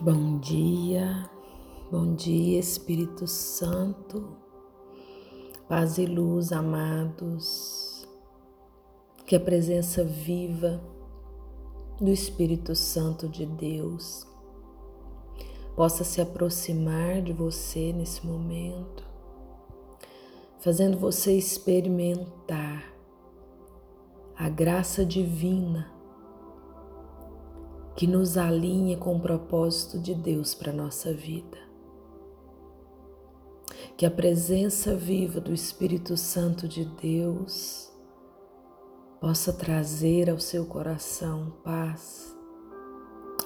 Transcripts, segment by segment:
Bom dia, bom dia Espírito Santo, paz e luz, amados, que a presença viva do Espírito Santo de Deus possa se aproximar de você nesse momento, fazendo você experimentar a graça divina que nos alinhe com o propósito de Deus para a nossa vida. Que a presença viva do Espírito Santo de Deus possa trazer ao seu coração paz,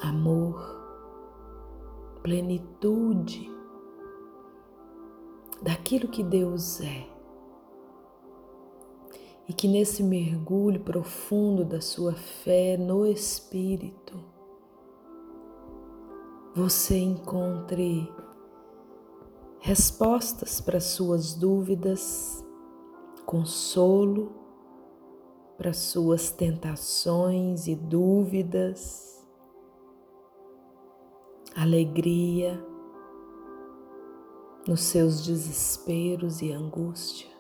amor, plenitude daquilo que Deus é. E que nesse mergulho profundo da sua fé no Espírito, você encontre respostas para suas dúvidas, consolo para suas tentações e dúvidas, alegria nos seus desesperos e angústia,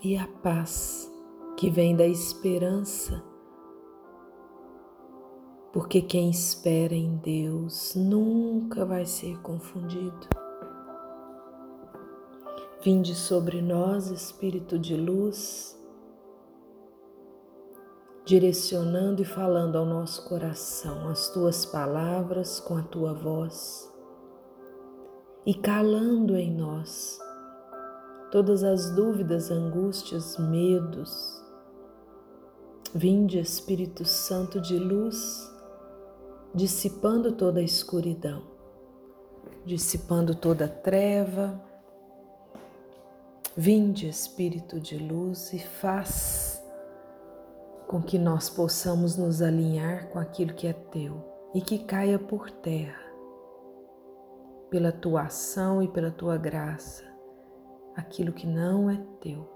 e a paz que vem da esperança porque quem espera em Deus nunca vai ser confundido. Vinde sobre nós, Espírito de luz, direcionando e falando ao nosso coração as tuas palavras com a tua voz e calando em nós todas as dúvidas, angústias, medos. Vinde, Espírito Santo de luz, dissipando toda a escuridão, dissipando toda a treva. Vinde, Espírito de luz, e faz com que nós possamos nos alinhar com aquilo que é teu e que caia por terra, pela tua ação e pela tua graça, aquilo que não é teu.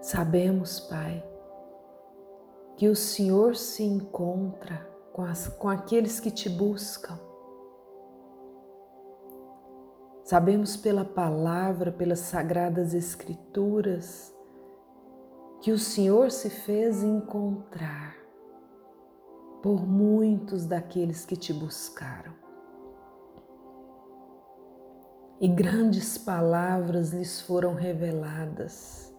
Sabemos, Pai, que o Senhor se encontra com, as, com aqueles que te buscam. Sabemos pela palavra, pelas sagradas Escrituras, que o Senhor se fez encontrar por muitos daqueles que te buscaram. E grandes palavras lhes foram reveladas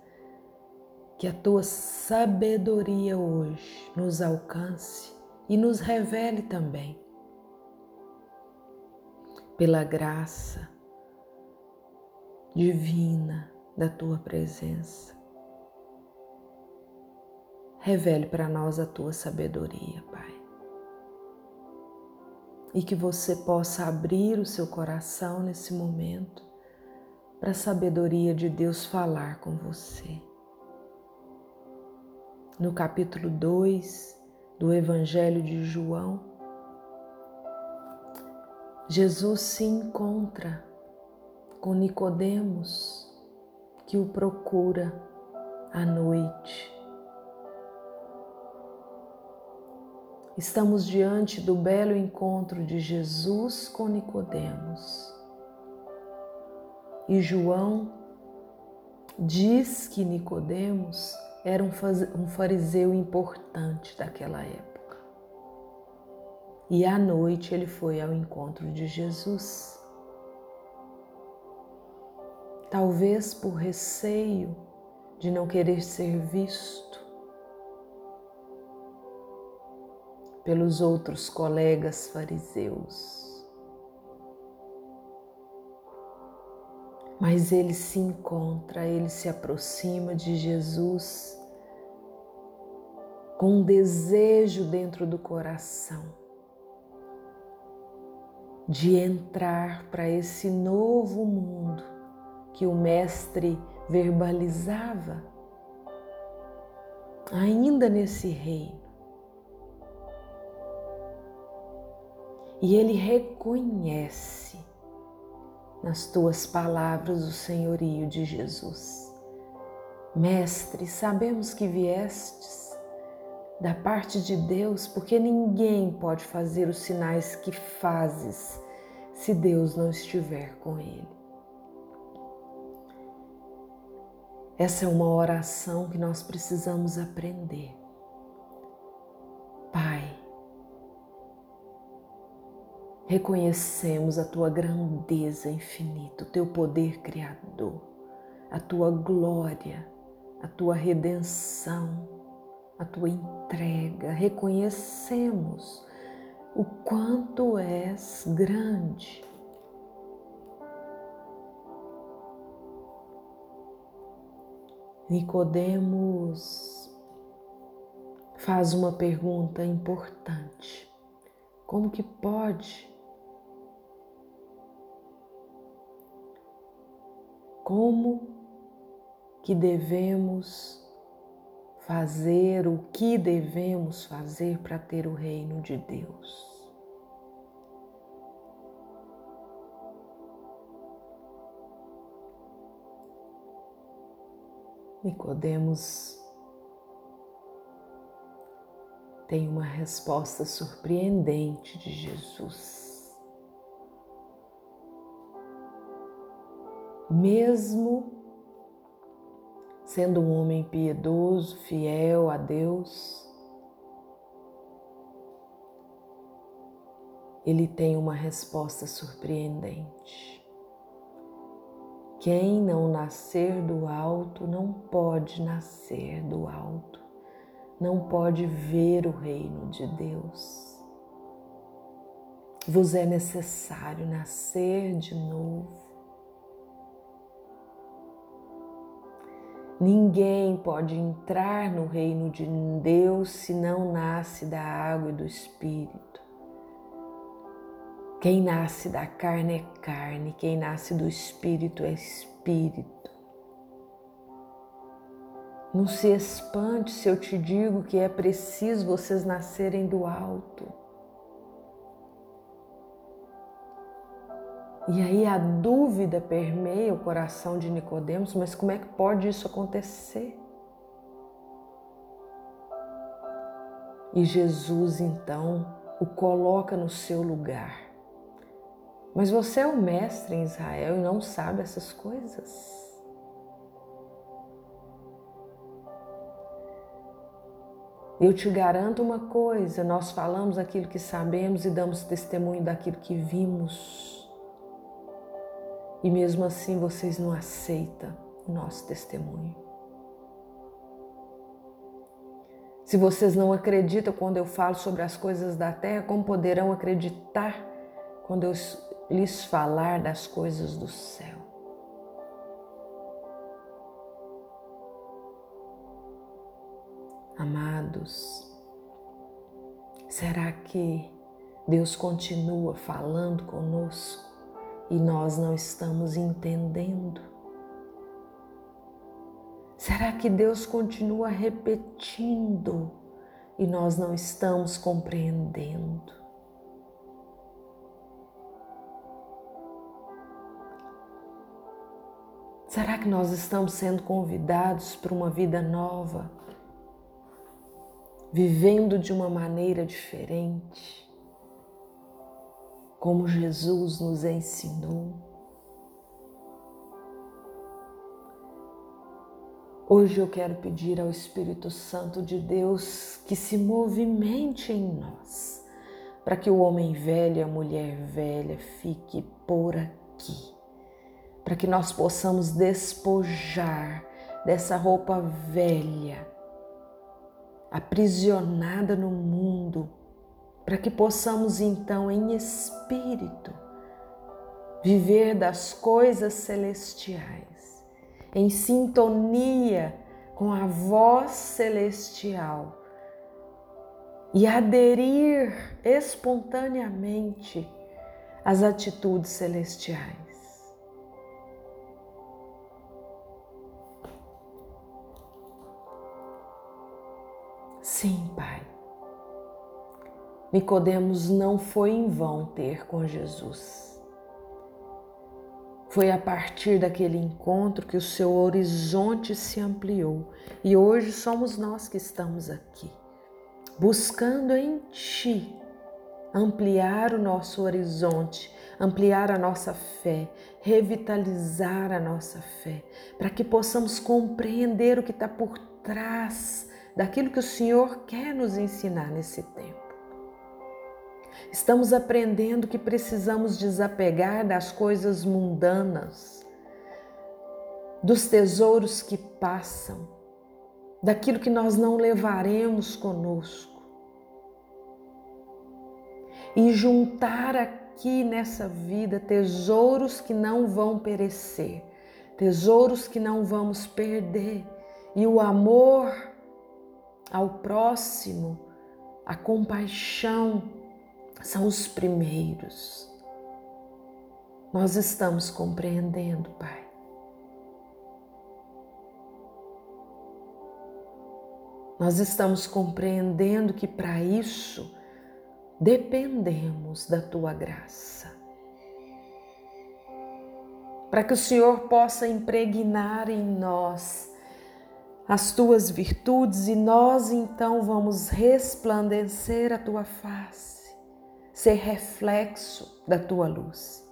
que a tua sabedoria hoje nos alcance e nos revele também. Pela graça divina da tua presença. Revele para nós a tua sabedoria, Pai. E que você possa abrir o seu coração nesse momento para a sabedoria de Deus falar com você no capítulo 2 do Evangelho de João, Jesus se encontra com Nicodemos que o procura à noite. Estamos diante do belo encontro de Jesus com Nicodemos. E João diz que Nicodemos era um fariseu importante daquela época. E à noite ele foi ao encontro de Jesus. Talvez por receio de não querer ser visto pelos outros colegas fariseus. Mas ele se encontra, ele se aproxima de Jesus com um desejo dentro do coração de entrar para esse novo mundo que o Mestre verbalizava, ainda nesse reino. E ele reconhece nas tuas palavras o senhorio de Jesus. Mestre, sabemos que viestes da parte de Deus, porque ninguém pode fazer os sinais que fazes se Deus não estiver com ele. Essa é uma oração que nós precisamos aprender. Pai, reconhecemos a tua grandeza infinita, o teu poder criador, a tua glória, a tua redenção, a tua entrega. Reconhecemos o quanto és grande. Nicodemos faz uma pergunta importante. Como que pode como que devemos fazer, o que devemos fazer para ter o reino de Deus. Nicodemos tem uma resposta surpreendente de Jesus. Mesmo sendo um homem piedoso, fiel a Deus, ele tem uma resposta surpreendente. Quem não nascer do alto não pode nascer do alto, não pode ver o reino de Deus. Vos é necessário nascer de novo Ninguém pode entrar no reino de Deus se não nasce da água e do Espírito. Quem nasce da carne é carne, quem nasce do Espírito é Espírito. Não se espante se eu te digo que é preciso vocês nascerem do alto. E aí a dúvida permeia o coração de Nicodemos, mas como é que pode isso acontecer? E Jesus então o coloca no seu lugar. Mas você é o mestre em Israel e não sabe essas coisas. Eu te garanto uma coisa: nós falamos aquilo que sabemos e damos testemunho daquilo que vimos e mesmo assim vocês não aceitam o nosso testemunho. Se vocês não acreditam quando eu falo sobre as coisas da terra, como poderão acreditar quando eu lhes falar das coisas do céu? Amados, será que Deus continua falando conosco? E nós não estamos entendendo? Será que Deus continua repetindo e nós não estamos compreendendo? Será que nós estamos sendo convidados para uma vida nova, vivendo de uma maneira diferente? Como Jesus nos ensinou. Hoje eu quero pedir ao Espírito Santo de Deus que se movimente em nós, para que o homem velho e a mulher velha fique por aqui, para que nós possamos despojar dessa roupa velha, aprisionada no mundo, para que possamos então, em espírito, viver das coisas celestiais, em sintonia com a voz celestial e aderir espontaneamente às atitudes celestiais. Sim, Pai. Nicodemos não foi em vão ter com Jesus. Foi a partir daquele encontro que o seu horizonte se ampliou e hoje somos nós que estamos aqui. buscando em Ti ampliar o nosso horizonte, ampliar a nossa fé, revitalizar a nossa fé, para que possamos compreender o que está por trás daquilo que o Senhor quer nos ensinar nesse tempo. Estamos aprendendo que precisamos desapegar das coisas mundanas, dos tesouros que passam, daquilo que nós não levaremos conosco. E juntar aqui nessa vida tesouros que não vão perecer, tesouros que não vamos perder e o amor ao próximo, a compaixão são os primeiros. Nós estamos compreendendo, Pai. Nós estamos compreendendo que para isso dependemos da tua graça. Para que o Senhor possa impregnar em nós as tuas virtudes e nós então vamos resplandecer a tua face, ser reflexo da tua luz.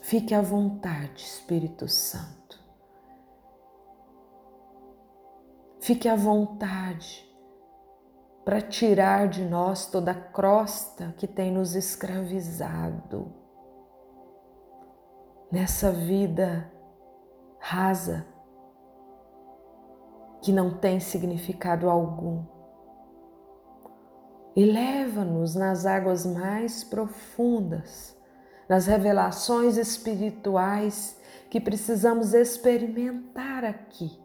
Fique à vontade, Espírito Santo. Fique à vontade para tirar de nós toda a crosta que tem nos escravizado nessa vida rasa que não tem significado algum. E leva-nos nas águas mais profundas, nas revelações espirituais que precisamos experimentar aqui.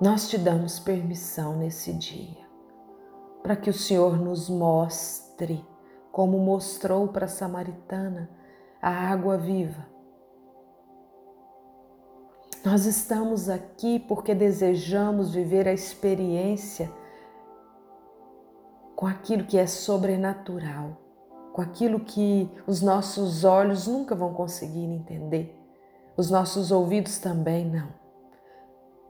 Nós te damos permissão nesse dia para que o Senhor nos mostre, como mostrou para a Samaritana, a água viva nós estamos aqui porque desejamos viver a experiência com aquilo que é sobrenatural, com aquilo que os nossos olhos nunca vão conseguir entender, os nossos ouvidos também não,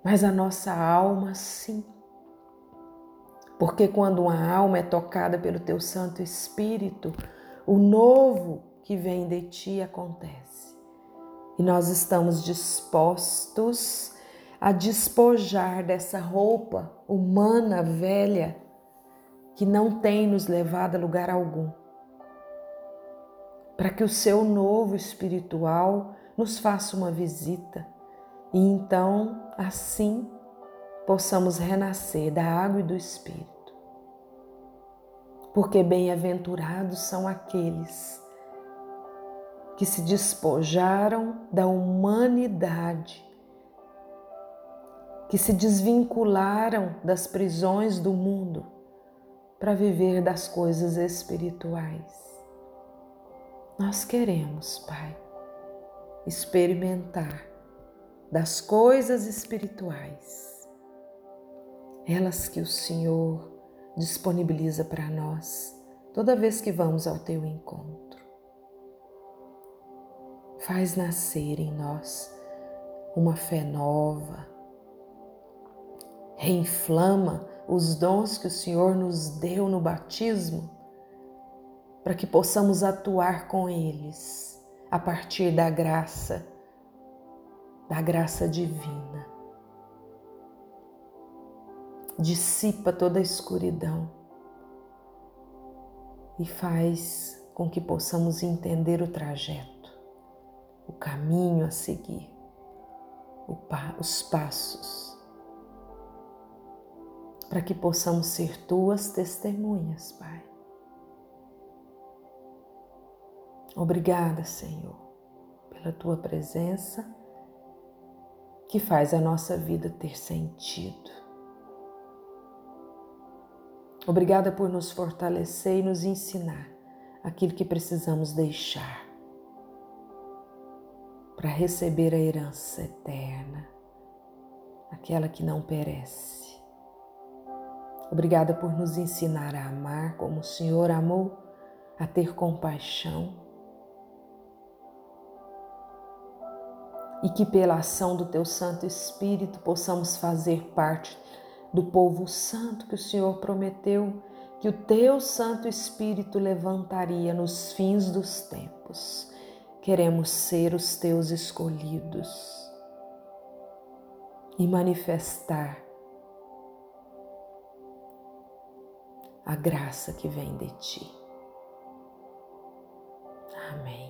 mas a nossa alma sim. Porque quando uma alma é tocada pelo teu Santo Espírito, o novo que vem de ti acontece e nós estamos dispostos a despojar dessa roupa humana velha que não tem nos levado a lugar algum, para que o seu novo espiritual nos faça uma visita e então, assim, possamos renascer da água e do Espírito. Porque bem-aventurados são aqueles que se despojaram da humanidade, que se desvincularam das prisões do mundo para viver das coisas espirituais. Nós queremos, Pai, experimentar das coisas espirituais, elas que o Senhor disponibiliza para nós toda vez que vamos ao teu encontro faz nascer em nós uma fé nova, reinflama os dons que o Senhor nos deu no batismo, para que possamos atuar com eles a partir da graça, da graça divina. Dissipa toda a escuridão e faz com que possamos entender o trajeto o caminho a seguir, os passos, para que possamos ser tuas testemunhas, Pai. Obrigada, Senhor, pela tua presença que faz a nossa vida ter sentido. Obrigada por nos fortalecer e nos ensinar aquilo que precisamos deixar para receber a herança eterna, aquela que não perece. Obrigada por nos ensinar a amar como o Senhor amou, a ter compaixão. e que pela ação do teu Santo Espírito possamos fazer parte do povo santo que o Senhor prometeu que o teu Santo Espírito levantaria nos fins dos tempos queremos ser os teus escolhidos e manifestar a graça que vem de ti. Amém.